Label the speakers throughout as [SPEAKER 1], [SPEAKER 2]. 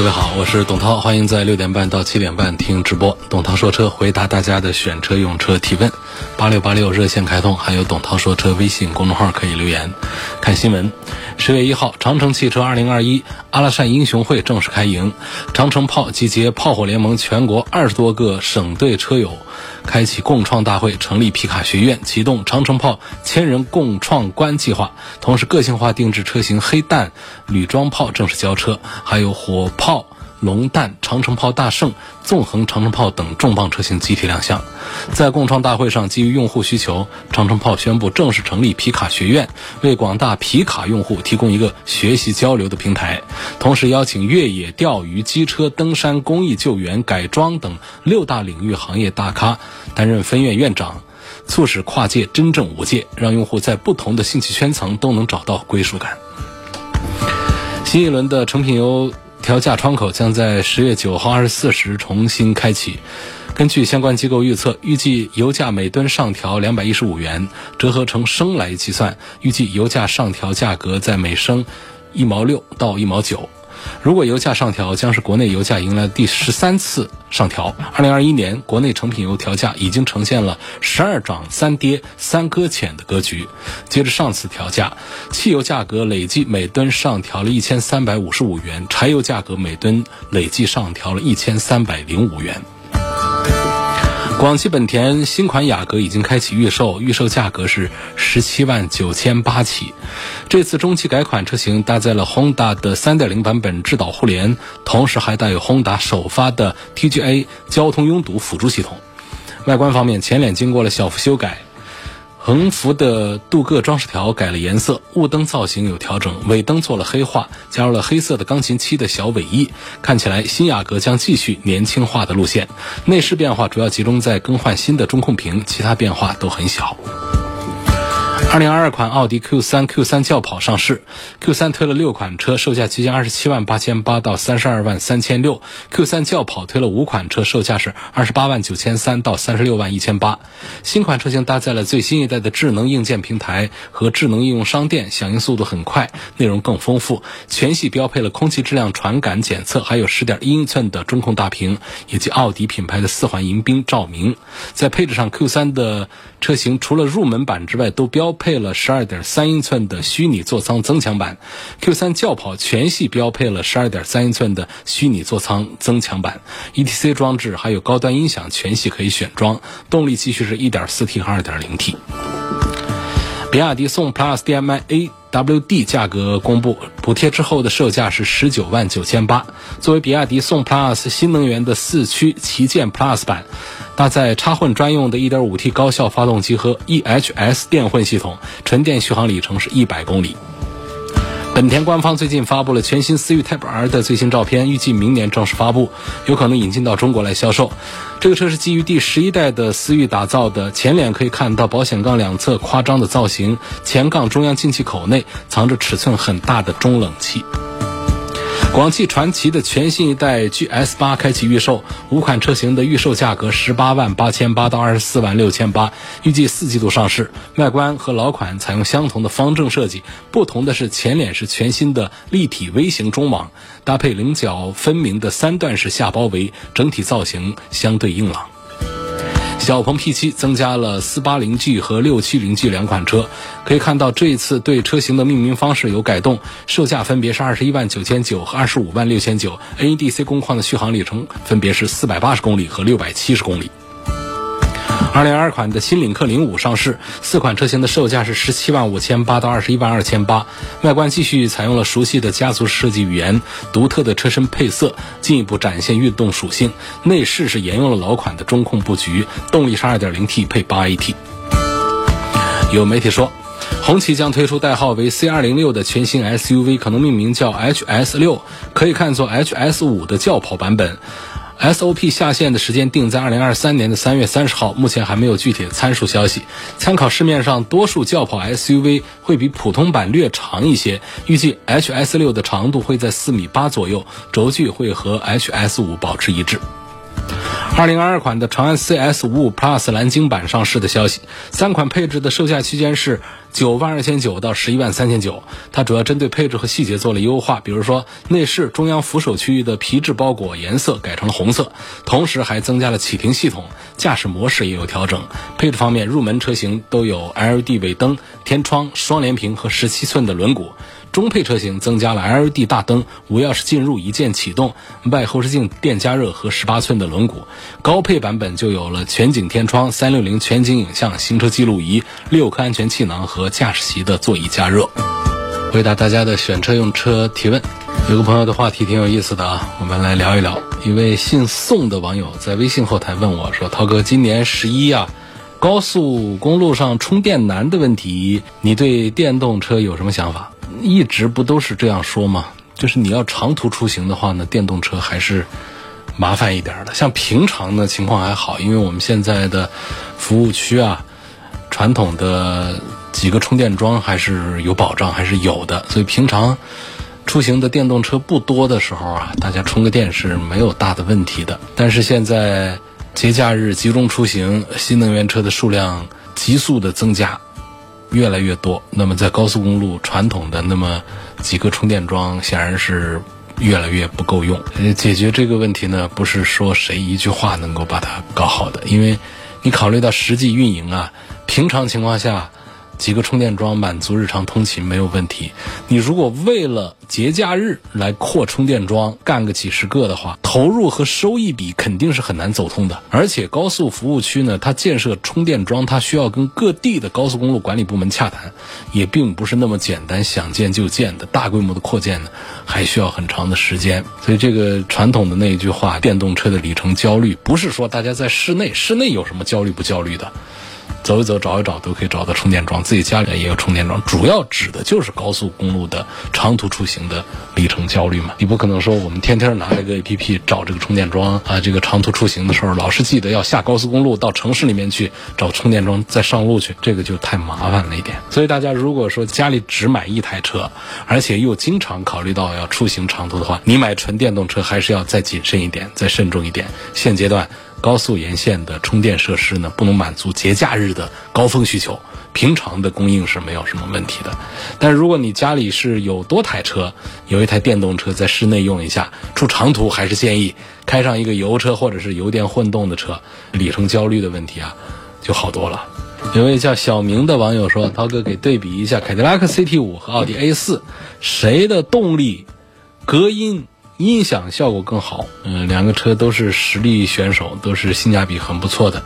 [SPEAKER 1] 各位好，我是董涛，欢迎在六点半到七点半听直播。董涛说车，回答大家的选车用车提问。八六八六热线开通，还有董涛说车微信公众号可以留言。看新闻，十月一号，长城汽车二零二一阿拉善英雄会正式开营，长城炮集结炮火联盟全国二十多个省队车友。开启共创大会，成立皮卡学院，启动长城炮千人共创关计划。同时，个性化定制车型黑弹女装炮正式交车，还有火炮。龙弹、长城炮大圣、纵横长城炮等重磅车型集体亮相。在共创大会上，基于用户需求，长城炮宣布正式成立皮卡学院，为广大皮卡用户提供一个学习交流的平台。同时，邀请越野、钓鱼、机车、登山、公益救援、改装等六大领域行业大咖担任分院院长，促使跨界真正无界，让用户在不同的兴趣圈层都能找到归属感。新一轮的成品油。调价窗口将在十月九号二十四时重新开启。根据相关机构预测，预计油价每吨上调两百一十五元，折合成升来计算，预计油价上调价格在每升一毛六到一毛九。如果油价上调，将是国内油价迎来第十三次上调。二零二一年，国内成品油调价已经呈现了十二涨三跌三搁浅的格局。接着上次调价，汽油价格累计每吨上调了一千三百五十五元，柴油价格每吨累计上调了一千三百零五元。广汽本田新款雅阁已经开启预售，预售价格是十七万九千八起。这次中期改款车型搭载了 Honda 的3.0版本智导互联，同时还带有 Honda 首发的 TGA 交通拥堵辅助系统。外观方面，前脸经过了小幅修改。横幅的镀铬装饰条改了颜色，雾灯造型有调整，尾灯做了黑化，加入了黑色的钢琴漆的小尾翼，看起来新雅阁将继续年轻化的路线。内饰变化主要集中在更换新的中控屏，其他变化都很小。二零二二款奥迪 Q 三 Q 三轿跑上市，Q 三推了六款车，售价区间二十七万八千八到三十二万三千六；Q 三轿跑推了五款车，售价是二十八万九千三到三十六万一千八。新款车型搭载了最新一代的智能硬件平台和智能应用商店，响应速度很快，内容更丰富。全系标配了空气质量传感检测，还有十点一英寸的中控大屏，以及奥迪品牌的四环迎宾照明。在配置上，Q 三的车型除了入门版之外，都标配了十二点三英寸的虚拟座舱增强版，Q3 轿跑全系标配了十二点三英寸的虚拟座舱增强版，ETC 装置还有高端音响全系可以选装，动力继续是一点四 T 和二点零 T。比亚迪宋 PLUS DM-i A W D 价格公布，补贴之后的售价是十九万九千八。作为比亚迪宋 PLUS 新能源的四驱旗舰 PLUS 版，搭载插混专用的 1.5T 高效发动机和 EHS 电混系统，纯电续航里程是一百公里。本田官方最近发布了全新思域 Type R 的最新照片，预计明年正式发布，有可能引进到中国来销售。这个车是基于第十一代的思域打造的，前脸可以看到保险杠两侧夸张的造型，前杠中央进气口内藏着尺寸很大的中冷器。广汽传祺的全新一代 GS 八开启预售，五款车型的预售价格十八万八千八到二十四万六千八，预计四季度上市。外观和老款采用相同的方正设计，不同的是前脸是全新的立体微型中网，搭配棱角分明的三段式下包围，整体造型相对硬朗。小鹏 P7 增加了 480G 和 670G 两款车，可以看到这一次对车型的命名方式有改动，售价分别是二十一万九千九和二十五万六千九，NEDC 工况的续航里程分别是四百八十公里和六百七十公里。二零二二款的新领克零五上市，四款车型的售价是十七万五千八到二十一万二千八。外观继续采用了熟悉的家族设计语言，独特的车身配色进一步展现运动属性。内饰是沿用了老款的中控布局，动力是二点零 T 配八 AT。有媒体说，红旗将推出代号为 C 二零六的全新 SUV，可能命名叫 HS 六，可以看作 HS 五的轿跑版本。SOP 下线的时间定在二零二三年的三月三十号，目前还没有具体的参数消息。参考市面上多数轿跑 SUV 会比普通版略长一些，预计 HS 六的长度会在四米八左右，轴距会和 HS 五保持一致。二零二二款的长安 CS 五五 Plus 蓝鲸版上市的消息，三款配置的售价区间是九万二千九到十一万三千九。它主要针对配置和细节做了优化，比如说内饰中央扶手区域的皮质包裹颜色改成了红色，同时还增加了启停系统，驾驶模式也有调整。配置方面，入门车型都有 LED 尾灯、天窗、双联屏和十七寸的轮毂。中配车型增加了 LED 大灯、无钥匙进入、一键启动、外后视镜电加热和18寸的轮毂。高配版本就有了全景天窗、360全景影像、行车记录仪、六颗安全气囊和驾驶席的座椅加热。回答大家的选车用车提问，有个朋友的话题挺有意思的啊，我们来聊一聊。一位姓宋的网友在微信后台问我说：“涛哥，今年十一啊，高速公路上充电难的问题，你对电动车有什么想法？”一直不都是这样说吗？就是你要长途出行的话呢，电动车还是麻烦一点的。像平常的情况还好，因为我们现在的服务区啊，传统的几个充电桩还是有保障，还是有的。所以平常出行的电动车不多的时候啊，大家充个电是没有大的问题的。但是现在节假日集中出行，新能源车的数量急速的增加。越来越多，那么在高速公路传统的那么几个充电桩显然是越来越不够用。解决这个问题呢，不是说谁一句话能够把它搞好的，因为你考虑到实际运营啊，平常情况下。几个充电桩满足日常通勤没有问题。你如果为了节假日来扩充电桩，干个几十个的话，投入和收益比肯定是很难走通的。而且高速服务区呢，它建设充电桩，它需要跟各地的高速公路管理部门洽谈，也并不是那么简单，想建就建的。大规模的扩建呢，还需要很长的时间。所以这个传统的那一句话，电动车的里程焦虑，不是说大家在室内，室内有什么焦虑不焦虑的？走一走，找一找，都可以找到充电桩。自己家里也有充电桩，主要指的就是高速公路的长途出行的里程焦虑嘛。你不可能说我们天天拿一个 APP 找这个充电桩啊，这个长途出行的时候老是记得要下高速公路到城市里面去找充电桩，再上路去，这个就太麻烦了一点。所以大家如果说家里只买一台车，而且又经常考虑到要出行长途的话，你买纯电动车还是要再谨慎一点，再慎重一点。现阶段。高速沿线的充电设施呢，不能满足节假日的高峰需求，平常的供应是没有什么问题的。但如果你家里是有多台车，有一台电动车在室内用一下，出长途还是建议开上一个油车或者是油电混动的车，里程焦虑的问题啊就好多了。有位叫小明的网友说：“涛哥，给对比一下凯迪拉克 CT 五和奥迪 A 四，谁的动力、隔音？”音响效果更好，嗯，两个车都是实力选手，都是性价比很不错的。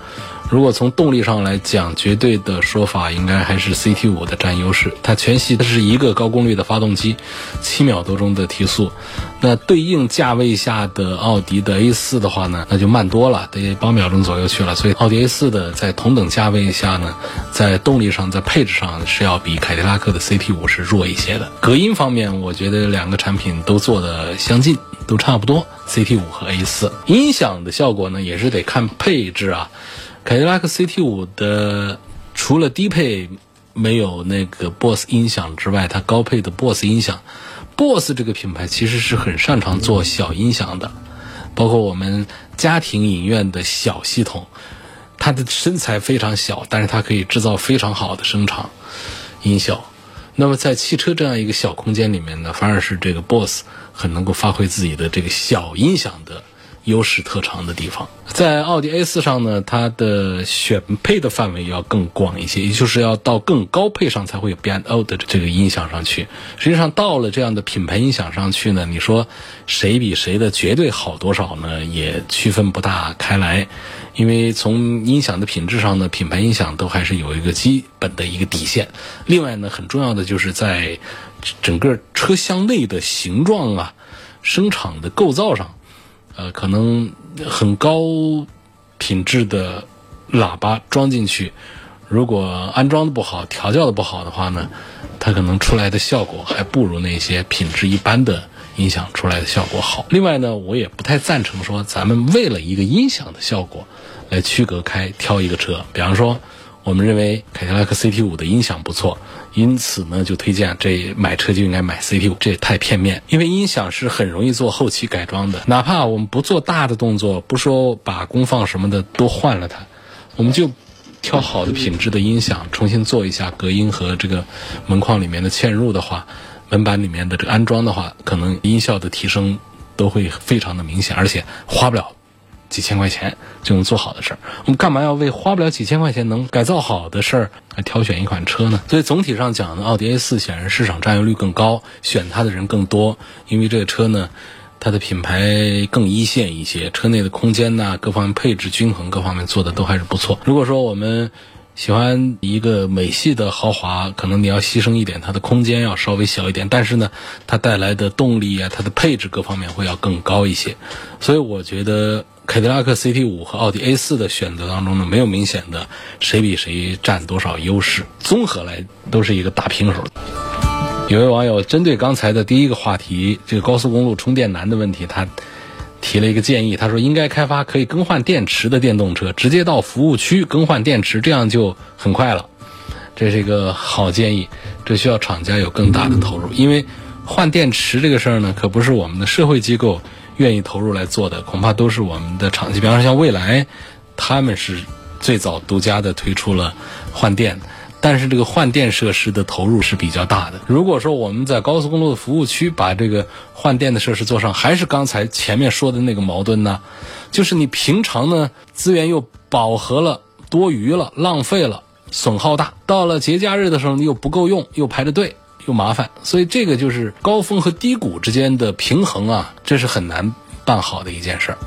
[SPEAKER 1] 如果从动力上来讲，绝对的说法应该还是 CT 五的占优势。它全系它是一个高功率的发动机，七秒多钟的提速。那对应价位下的奥迪的 A 四的话呢，那就慢多了，得八秒钟左右去了。所以奥迪 A 四的在同等价位下呢，在动力上、在配置上是要比凯迪拉克的 CT 五是弱一些的。隔音方面，我觉得两个产品都做的相近，都差不多。CT 五和 A 四音响的效果呢，也是得看配置啊。凯迪拉克 CT 五的除了低配没有那个 BOSS 音响之外，它高配的 BOSS 音响，BOSS 这个品牌其实是很擅长做小音响的，包括我们家庭影院的小系统，它的身材非常小，但是它可以制造非常好的声场音效。那么在汽车这样一个小空间里面呢，反而是这个 BOSS 很能够发挥自己的这个小音响的。优势特长的地方，在奥迪 A 四上呢，它的选配的范围要更广一些，也就是要到更高配上才会有 BNO 的这个音响上去。实际上到了这样的品牌音响上去呢，你说谁比谁的绝对好多少呢？也区分不大开来，因为从音响的品质上呢，品牌音响都还是有一个基本的一个底线。另外呢，很重要的就是在整个车厢内的形状啊、声场的构造上。呃，可能很高品质的喇叭装进去，如果安装的不好、调教的不好的话呢，它可能出来的效果还不如那些品质一般的音响出来的效果好。另外呢，我也不太赞成说咱们为了一个音响的效果来区隔开挑一个车，比方说。我们认为凯迪拉克 CT 五的音响不错，因此呢就推荐这买车就应该买 CT 五，这也太片面。因为音响是很容易做后期改装的，哪怕我们不做大的动作，不说把功放什么的都换了它，我们就挑好的品质的音响重新做一下隔音和这个门框里面的嵌入的话，门板里面的这个安装的话，可能音效的提升都会非常的明显，而且花不了。几千块钱就能做好的事儿，我们干嘛要为花不了几千块钱能改造好的事儿来挑选一款车呢？所以总体上讲呢，奥迪 A 四显然市场占有率更高，选它的人更多，因为这个车呢，它的品牌更一线一些，车内的空间呐，各方面配置均衡，各方面做的都还是不错。如果说我们喜欢一个美系的豪华，可能你要牺牲一点它的空间要稍微小一点，但是呢，它带来的动力啊，它的配置各方面会要更高一些，所以我觉得。凯迪拉克 CT 五和奥迪 A 四的选择当中呢，没有明显的谁比谁占多少优势，综合来都是一个大平手。有位网友针对刚才的第一个话题，这个高速公路充电难的问题，他提了一个建议，他说应该开发可以更换电池的电动车，直接到服务区更换电池，这样就很快了。这是一个好建议，这需要厂家有更大的投入，因为换电池这个事儿呢，可不是我们的社会机构。愿意投入来做的，恐怕都是我们的厂企，比方说像蔚来，他们是最早独家的推出了换电，但是这个换电设施的投入是比较大的。如果说我们在高速公路的服务区把这个换电的设施做上，还是刚才前面说的那个矛盾呢？就是你平常呢资源又饱和了、多余了、浪费了、损耗大，到了节假日的时候你又不够用，又排着队。又麻烦，所以这个就是高峰和低谷之间的平衡啊，这是很难办好的一件事儿。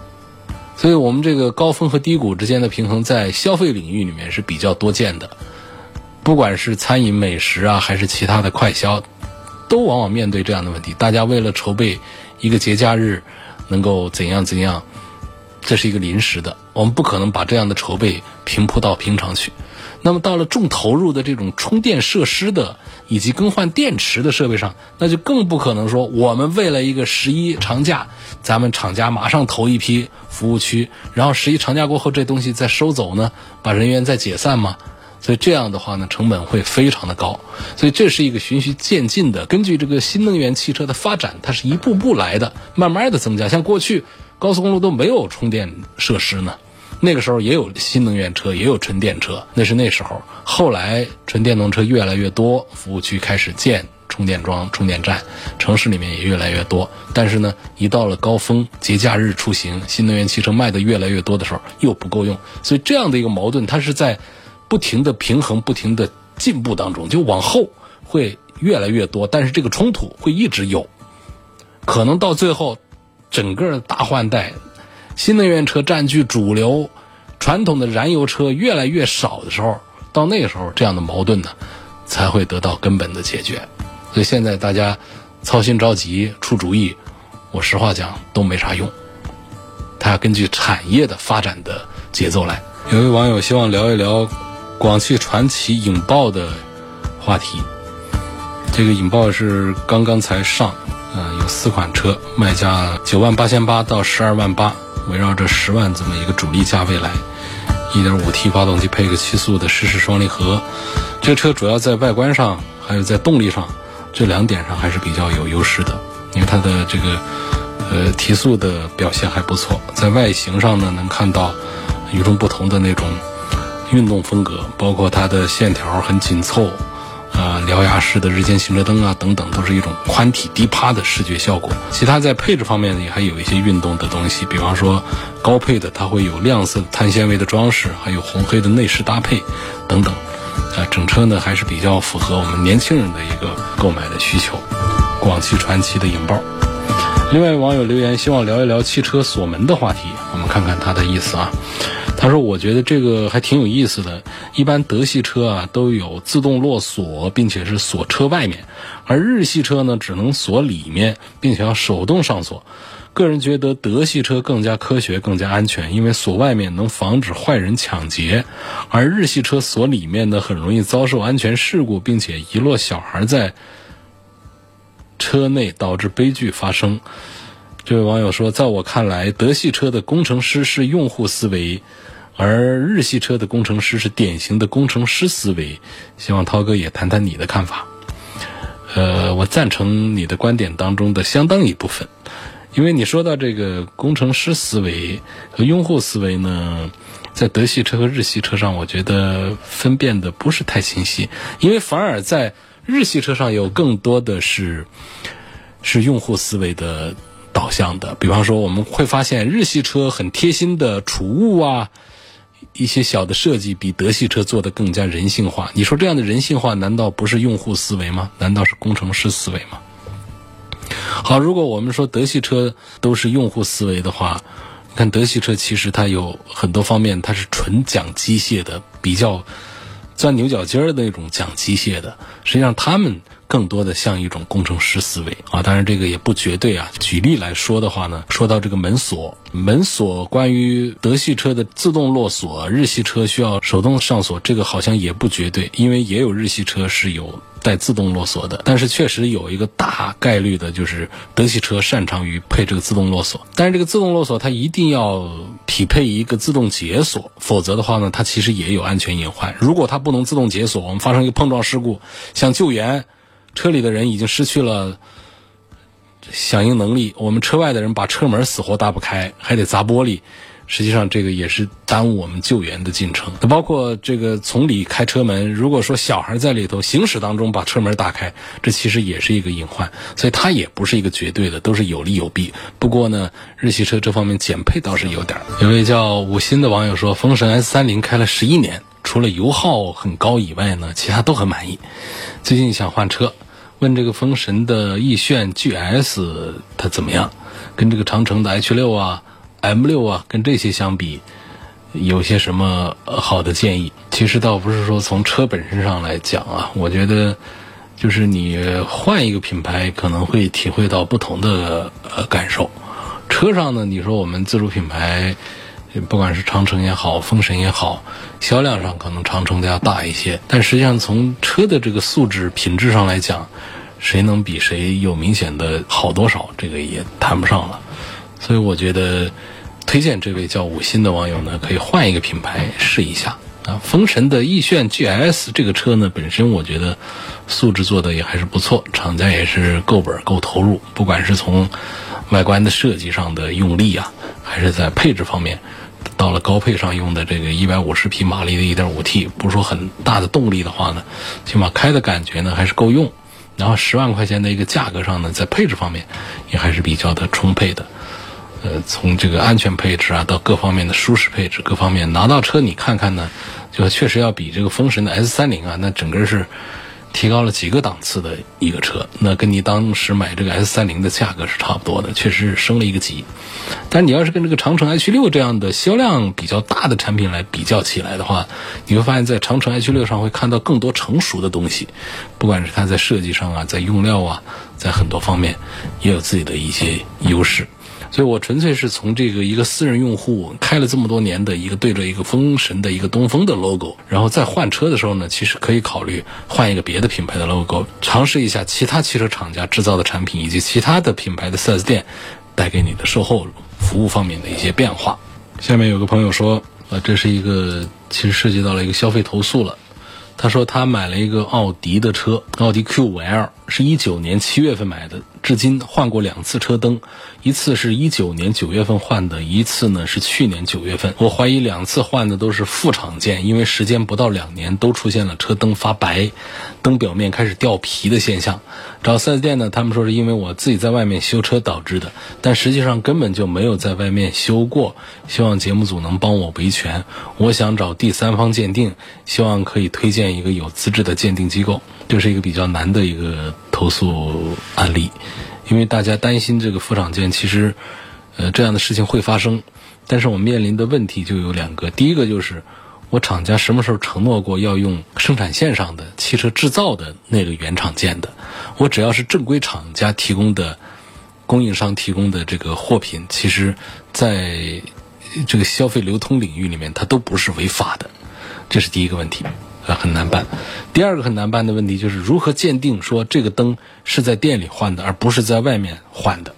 [SPEAKER 1] 所以我们这个高峰和低谷之间的平衡，在消费领域里面是比较多见的。不管是餐饮美食啊，还是其他的快消，都往往面对这样的问题。大家为了筹备一个节假日，能够怎样怎样，这是一个临时的，我们不可能把这样的筹备平铺到平常去。那么到了重投入的这种充电设施的以及更换电池的设备上，那就更不可能说我们为了一个十一长假，咱们厂家马上投一批服务区，然后十一长假过后这东西再收走呢，把人员再解散吗？所以这样的话呢，成本会非常的高。所以这是一个循序渐进的，根据这个新能源汽车的发展，它是一步步来的，慢慢的增加。像过去高速公路都没有充电设施呢。那个时候也有新能源车，也有纯电车，那是那时候。后来纯电动车越来越多，服务区开始建充电桩、充电站，城市里面也越来越多。但是呢，一到了高峰节假日出行，新能源汽车卖的越来越多的时候，又不够用。所以这样的一个矛盾，它是在不停的平衡、不停的进步当中，就往后会越来越多。但是这个冲突会一直有，可能到最后整个大换代。新能源车占据主流，传统的燃油车越来越少的时候，到那个时候，这样的矛盾呢，才会得到根本的解决。所以现在大家操心着急出主意，我实话讲都没啥用。他要根据产业的发展的节奏来。有位网友希望聊一聊广汽传祺影豹的话题。这个影豹是刚刚才上，嗯，有四款车，卖价九万八千八到十二万八。围绕着十万这么一个主力价位来，1.5T 发动机配个七速的湿式双离合，这个车主要在外观上还有在动力上这两点上还是比较有优势的，因为它的这个呃提速的表现还不错，在外形上呢能看到与众不同的那种运动风格，包括它的线条很紧凑。啊，獠牙式的日间行车灯啊，等等，都是一种宽体低趴的视觉效果。其他在配置方面呢也还有一些运动的东西，比方说高配的它会有亮色碳纤维的装饰，还有红黑的内饰搭配等等。啊，整车呢还是比较符合我们年轻人的一个购买的需求。广汽传祺的影豹。另外网友留言希望聊一聊汽车锁门的话题，我们看看他的意思啊。他说：“我觉得这个还挺有意思的。一般德系车啊都有自动落锁，并且是锁车外面，而日系车呢只能锁里面，并且要手动上锁。个人觉得德系车更加科学、更加安全，因为锁外面能防止坏人抢劫，而日系车锁里面呢很容易遭受安全事故，并且遗落小孩在车内导致悲剧发生。这位网友说，在我看来，德系车的工程师是用户思维，而日系车的工程师是典型的工程师思维。希望涛哥也谈谈你的看法。呃，我赞成你的观点当中的相当一部分，因为你说到这个工程师思维和用户思维呢，在德系车和日系车上，我觉得分辨的不是太清晰，因为反而在日系车上有更多的是是用户思维的导向的，比方说我们会发现日系车很贴心的储物啊。一些小的设计比德系车做得更加人性化。你说这样的人性化，难道不是用户思维吗？难道是工程师思维吗？好，如果我们说德系车都是用户思维的话，看德系车其实它有很多方面，它是纯讲机械的，比较钻牛角尖儿的那种讲机械的。实际上他们。更多的像一种工程师思维啊，当然这个也不绝对啊。举例来说的话呢，说到这个门锁，门锁关于德系车的自动落锁，日系车需要手动上锁，这个好像也不绝对，因为也有日系车是有带自动落锁的。但是确实有一个大概率的就是德系车擅长于配这个自动落锁，但是这个自动落锁它一定要匹配一个自动解锁，否则的话呢，它其实也有安全隐患。如果它不能自动解锁，我们发生一个碰撞事故，想救援。车里的人已经失去了响应能力，我们车外的人把车门死活打不开，还得砸玻璃。实际上，这个也是耽误我们救援的进程。包括这个从里开车门，如果说小孩在里头行驶当中把车门打开，这其实也是一个隐患。所以它也不是一个绝对的，都是有利有弊。不过呢，日系车这方面减配倒是有点。有位叫五心的网友说，风神 S 三零开了十一年，除了油耗很高以外呢，其他都很满意。最近想换车。问这个风神的奕炫 GS 它怎么样？跟这个长城的 H 六啊、M 六啊，跟这些相比，有些什么好的建议？其实倒不是说从车本身上来讲啊，我觉得就是你换一个品牌可能会体会到不同的呃感受。车上呢，你说我们自主品牌。不管是长城也好，风神也好，销量上可能长城的要大一些，但实际上从车的这个素质品质上来讲，谁能比谁有明显的好多少，这个也谈不上了。所以我觉得，推荐这位叫五心的网友呢，可以换一个品牌试一下啊。风神的奕炫 GS 这个车呢，本身我觉得素质做的也还是不错，厂家也是够本够投入，不管是从外观的设计上的用力啊，还是在配置方面。到了高配上用的这个一百五十匹马力的一点五 T，不是说很大的动力的话呢，起码开的感觉呢还是够用。然后十万块钱的一个价格上呢，在配置方面也还是比较的充沛的。呃，从这个安全配置啊，到各方面的舒适配置，各方面拿到车你看看呢，就确实要比这个风神的 S 三零啊，那整个是。提高了几个档次的一个车，那跟你当时买这个 S 三零的价格是差不多的，确实是升了一个级。但你要是跟这个长城 H 六这样的销量比较大的产品来比较起来的话，你会发现在长城 H 六上会看到更多成熟的东西，不管是它在设计上啊，在用料啊，在很多方面也有自己的一些优势。所以我纯粹是从这个一个私人用户开了这么多年的一个对着一个风神的一个东风的 logo，然后再换车的时候呢，其实可以考虑换一个别的品牌的 logo，尝试一下其他汽车厂家制造的产品以及其他的品牌的 4S 店带给你的售后服务方面的一些变化。下面有个朋友说，呃，这是一个其实涉及到了一个消费投诉了。他说他买了一个奥迪的车，奥迪 Q5L，是一九年七月份买的。至今换过两次车灯，一次是一九年九月份换的，一次呢是去年九月份。我怀疑两次换的都是副厂件，因为时间不到两年，都出现了车灯发白、灯表面开始掉皮的现象。找四 S 店呢，他们说是因为我自己在外面修车导致的，但实际上根本就没有在外面修过。希望节目组能帮我维权。我想找第三方鉴定，希望可以推荐一个有资质的鉴定机构。这是一个比较难的一个投诉案例，因为大家担心这个副厂件，其实，呃，这样的事情会发生。但是我面临的问题就有两个，第一个就是我厂家什么时候承诺过要用生产线上的汽车制造的那个原厂件的？我只要是正规厂家提供的、供应商提供的这个货品，其实在这个消费流通领域里面，它都不是违法的。这是第一个问题。呃很难办。第二个很难办的问题就是如何鉴定说这个灯是在店里换的，而不是在外面换的，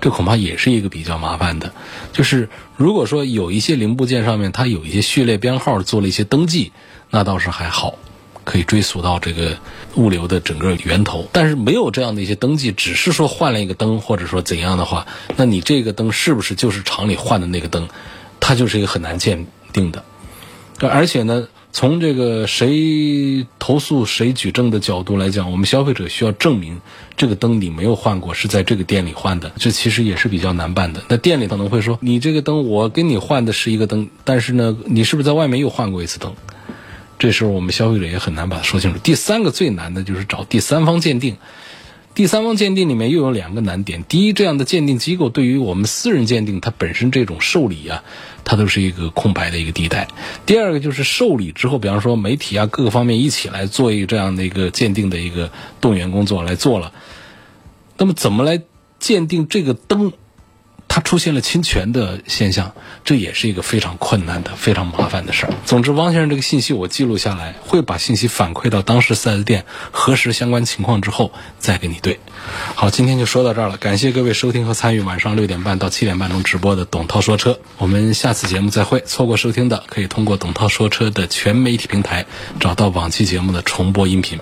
[SPEAKER 1] 这恐怕也是一个比较麻烦的。就是如果说有一些零部件上面它有一些序列编号做了一些登记，那倒是还好。可以追溯到这个物流的整个源头，但是没有这样的一些登记，只是说换了一个灯，或者说怎样的话，那你这个灯是不是就是厂里换的那个灯？它就是一个很难鉴定的。而且呢，从这个谁投诉谁举证的角度来讲，我们消费者需要证明这个灯你没有换过，是在这个店里换的，这其实也是比较难办的。那店里可能会说，你这个灯我跟你换的是一个灯，但是呢，你是不是在外面又换过一次灯？这时候我们消费者也很难把它说清楚。第三个最难的就是找第三方鉴定。第三方鉴定里面又有两个难点：第一，这样的鉴定机构对于我们私人鉴定，它本身这种受理啊，它都是一个空白的一个地带；第二个就是受理之后，比方说媒体啊各个方面一起来做一个这样的一个鉴定的一个动员工作来做了，那么怎么来鉴定这个灯？它出现了侵权的现象，这也是一个非常困难的、非常麻烦的事儿。总之，汪先生这个信息我记录下来，会把信息反馈到当时四 S 店核实相关情况之后再给你对。好，今天就说到这儿了，感谢各位收听和参与晚上六点半到七点半钟直播的董涛说车，我们下次节目再会。错过收听的，可以通过董涛说车的全媒体平台找到往期节目的重播音频。